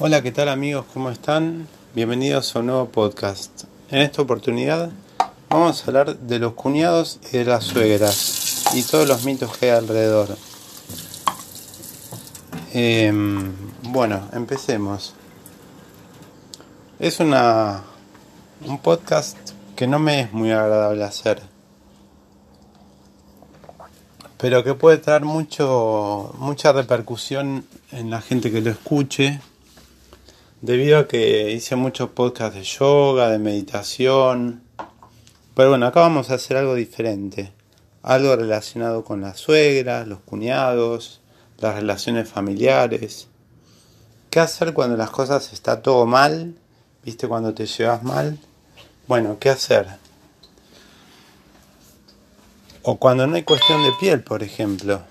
Hola, ¿qué tal amigos? ¿Cómo están? Bienvenidos a un nuevo podcast. En esta oportunidad vamos a hablar de los cuñados y de las suegras y todos los mitos que hay alrededor. Em, bueno, empecemos. Es una un podcast que no me es muy agradable hacer, pero que puede traer mucho mucha repercusión en la gente que lo escuche debido a que hice muchos podcasts de yoga, de meditación. Pero bueno, acá vamos a hacer algo diferente. Algo relacionado con las suegras, los cuñados, las relaciones familiares. ¿Qué hacer cuando las cosas está todo mal? ¿Viste cuando te llevas mal? Bueno, ¿qué hacer? O cuando no hay cuestión de piel, por ejemplo.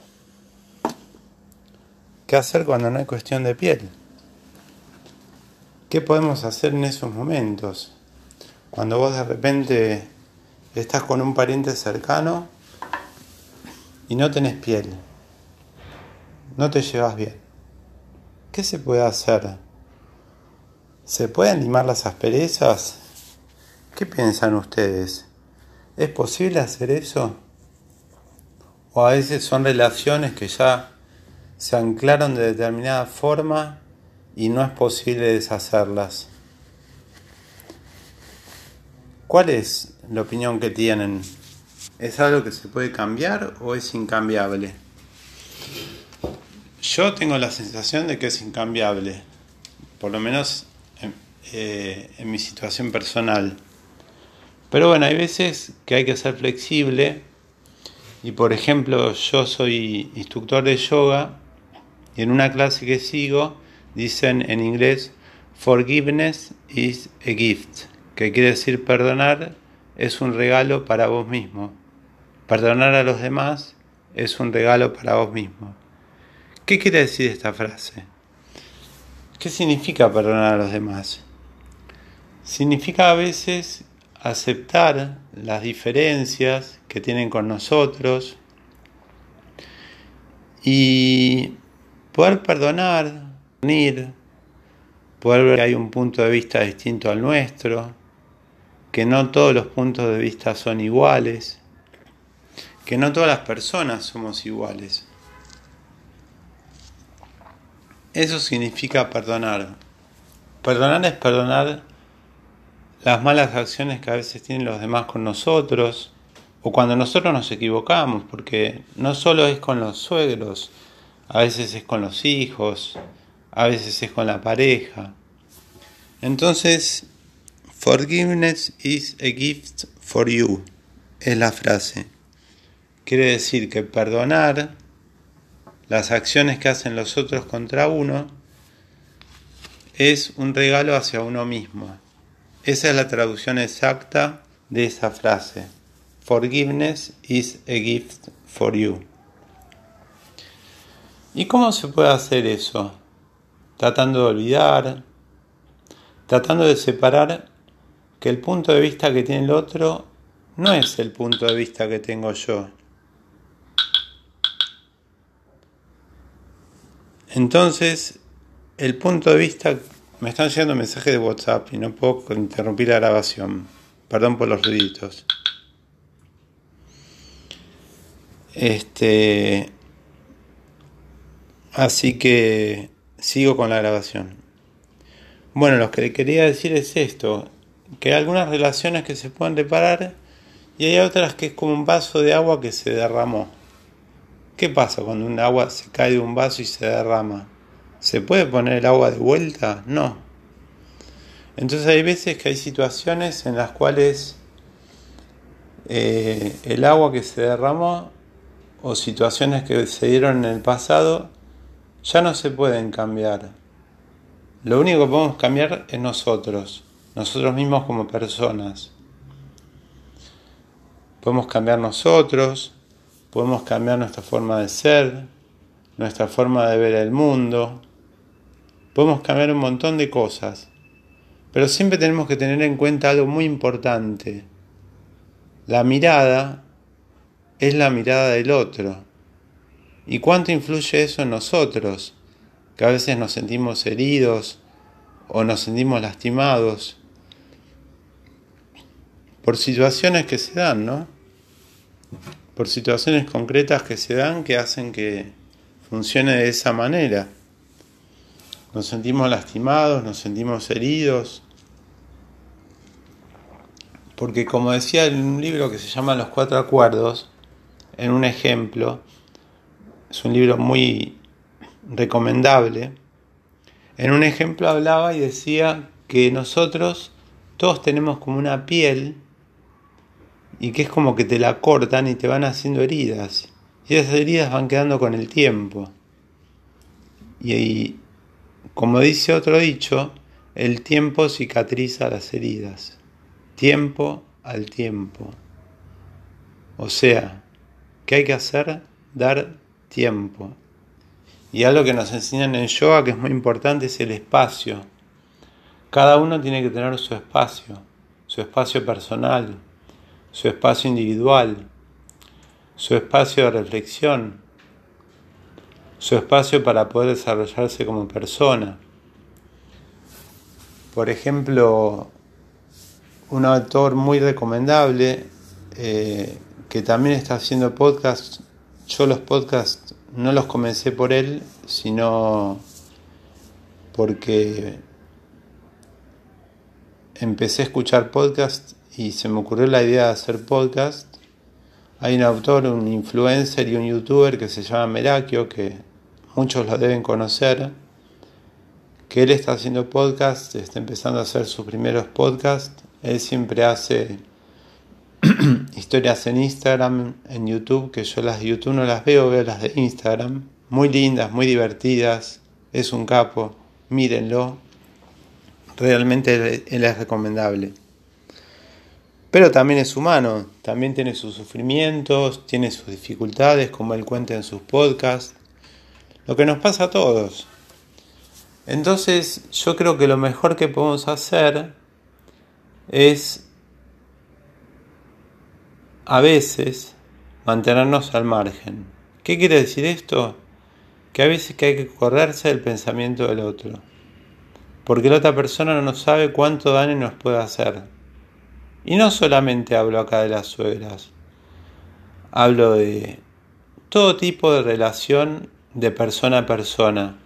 ¿Qué hacer cuando no hay cuestión de piel? ¿Qué podemos hacer en esos momentos? Cuando vos de repente estás con un pariente cercano y no tenés piel, no te llevas bien. ¿Qué se puede hacer? ¿Se pueden limar las asperezas? ¿Qué piensan ustedes? ¿Es posible hacer eso? ¿O a veces son relaciones que ya se anclaron de determinada forma y no es posible deshacerlas. ¿Cuál es la opinión que tienen? ¿Es algo que se puede cambiar o es incambiable? Yo tengo la sensación de que es incambiable, por lo menos en, eh, mi situación personal. Pero bueno, hay veces que hay que ser flexible y por ejemplo yo soy instructor de yoga y en una clase que sigo dicen en inglés forgiveness is a gift, que quiere decir perdonar es un regalo para vos mismo. Perdonar a los demás es un regalo para vos mismo. ¿Qué quiere decir esta frase? ¿Qué significa perdonar a los demás? Significa a veces aceptar las diferencias que tienen con nosotros y poder perdonar poder ver que hay un punto de vista distinto al nuestro, que no todos los puntos de vista son iguales, que no todas las personas somos iguales. Eso significa perdonar. Perdonar es perdonar las malas acciones que a veces tienen los demás con nosotros, o cuando nosotros nos equivocamos, porque no solo es con los suegros, a veces es con los hijos, a veces es con la pareja. Entonces, forgiveness is a gift for you, es la frase. Quiere decir que perdonar las acciones que hacen los otros contra uno es un regalo hacia uno mismo. Esa es la traducción exacta de esa frase. Forgiveness is a gift for you. ¿Y cómo se puede hacer eso? Tratando de olvidar, tratando de separar que el punto de vista que tiene el otro no es el punto de vista que tengo yo. Entonces, el punto de vista... Me están llegando mensajes de WhatsApp y no puedo interrumpir la grabación. Perdón por los ruiditos. Este... Así que sigo con la grabación. Bueno, lo que quería decir es esto, que hay algunas relaciones que se pueden reparar y hay otras que es como un vaso de agua que se derramó. ¿Qué pasa cuando un agua se cae de un vaso y se derrama? ¿Se puede poner el agua de vuelta? No. Entonces hay veces que hay situaciones en las cuales eh, el agua que se derramó o situaciones que se dieron en el pasado ya no se pueden cambiar. Lo único que podemos cambiar es nosotros, nosotros mismos como personas. Podemos cambiar nosotros, podemos cambiar nuestra forma de ser, nuestra forma de ver el mundo, podemos cambiar un montón de cosas, pero siempre tenemos que tener en cuenta algo muy importante. La mirada es la mirada del otro. ¿Y cuánto influye eso en nosotros? Que a veces nos sentimos heridos o nos sentimos lastimados por situaciones que se dan, ¿no? Por situaciones concretas que se dan que hacen que funcione de esa manera. Nos sentimos lastimados, nos sentimos heridos. Porque como decía en un libro que se llama Los Cuatro Acuerdos, en un ejemplo, es un libro muy recomendable, en un ejemplo hablaba y decía que nosotros todos tenemos como una piel y que es como que te la cortan y te van haciendo heridas. Y esas heridas van quedando con el tiempo. Y, como dice otro dicho, el tiempo cicatriza las heridas. Tiempo al tiempo. O sea, ¿qué hay que hacer? Dar tiempo. Y algo que nos enseñan en yoga que es muy importante es el espacio. Cada uno tiene que tener su espacio, su espacio personal, su espacio individual, su espacio de reflexión, su espacio para poder desarrollarse como persona. Por ejemplo, un autor muy recomendable eh, que también está haciendo podcast. Yo los podcasts no los comencé por él, sino porque empecé a escuchar podcast y se me ocurrió la idea de hacer podcast. Hay un autor, un influencer y un youtuber que se llama Merakio, que muchos lo deben conocer, que él está haciendo podcast, está empezando a hacer sus primeros podcasts. Él siempre hace historias en Instagram, en YouTube, que yo las de YouTube no las veo, veo las de Instagram. Muy lindas, muy divertidas. Es un capo, mírenlo. Realmente él es recomendable. Pero también es humano, también tiene sus sufrimientos, tiene sus dificultades, como él cuenta en sus podcasts. Lo que nos pasa a todos. Entonces yo creo que lo mejor que podemos hacer es a veces mantenernos al margen. ¿Qué quiere decir esto? Que a veces que hay que correrse del pensamiento del otro. Porque la otra persona no sabe cuánto daño nos puede hacer. Y no solamente hablo acá de las suegras. Hablo de todo tipo de relación de persona a persona.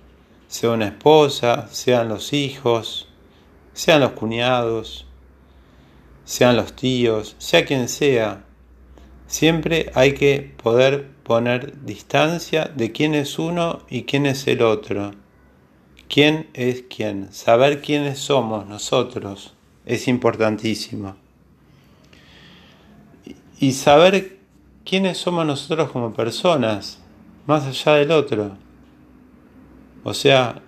Sea una esposa, sean los hijos, sean los cuñados, sean los tíos, sea quien sea Siempre hay que poder poner distancia de quién es uno y quién es el otro. ¿Quién es quién? Saber quiénes somos nosotros es importantísimo. Y saber quiénes somos nosotros como personas, más allá del otro. O sea,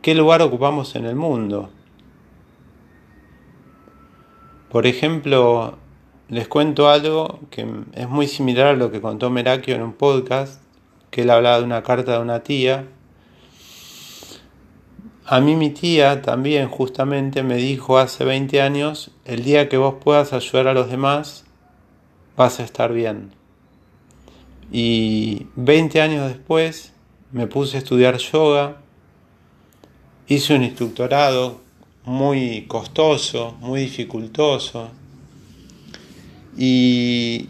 qué lugar ocupamos en el mundo. Por ejemplo, les cuento algo que es muy similar a lo que contó Merakio en un podcast, que él hablaba de una carta de una tía. A mí mi tía también justamente me dijo hace 20 años, el día que vos puedas ayudar a los demás, vas a estar bien. Y 20 años después me puse a estudiar yoga, hice un instructorado muy costoso, muy dificultoso, y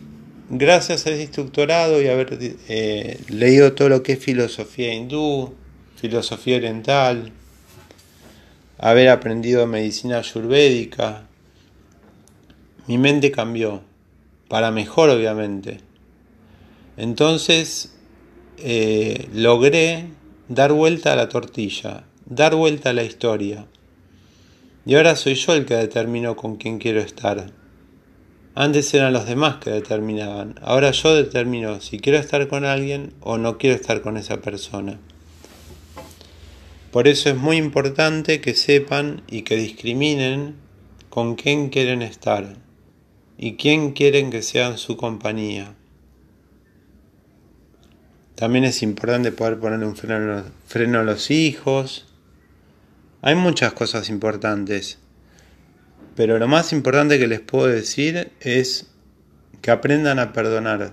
gracias a ese instructorado y haber eh, leído todo lo que es filosofía hindú, filosofía oriental, haber aprendido medicina ayurvédica, mi mente cambió, para mejor obviamente. Entonces eh, logré dar vuelta a la tortilla, dar vuelta a la historia. Y ahora soy yo el que determino con quién quiero estar. Antes eran los demás que determinaban. Ahora yo determino si quiero estar con alguien o no quiero estar con esa persona. Por eso es muy importante que sepan y que discriminen con quién quieren estar y quién quieren que sean su compañía. También es importante poder poner un freno, freno a los hijos. Hay muchas cosas importantes. Pero lo más importante que les puedo decir es que aprendan a perdonar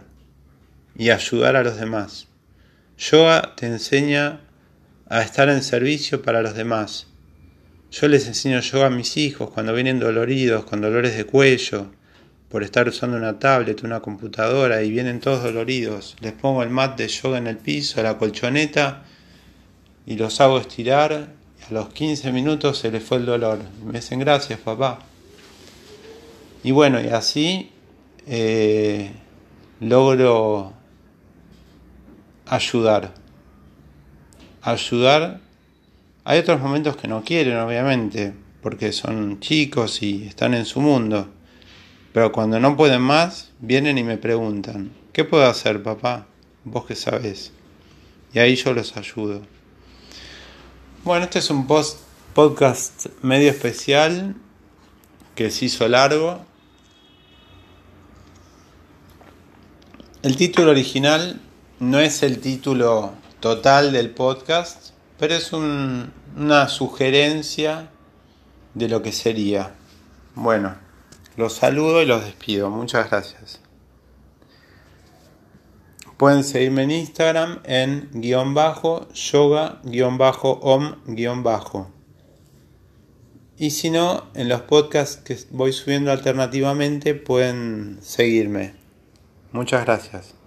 y ayudar a los demás. Yoga te enseña a estar en servicio para los demás, Yo les enseño yoga a mis hijos cuando vienen doloridos, con dolores de cuello, por estar usando una tablet, una computadora y vienen todos doloridos. Les pongo el mat de yoga en el piso, la colchoneta y los hago estirar. A los 15 minutos se les fue el dolor. Me dicen gracias papá. Y bueno, y así eh, logro ayudar. Ayudar. Hay otros momentos que no quieren, obviamente, porque son chicos y están en su mundo. Pero cuando no pueden más, vienen y me preguntan, ¿qué puedo hacer, papá? Vos que sabés. Y ahí yo los ayudo. Bueno, este es un post podcast medio especial que se hizo largo. El título original no es el título total del podcast, pero es una sugerencia de lo que sería. Bueno, los saludo y los despido. Muchas gracias. Pueden seguirme en Instagram en guion bajo, yoga guion bajo, om guion bajo. Y si no, en los podcasts que voy subiendo alternativamente pueden seguirme. Muchas gracias.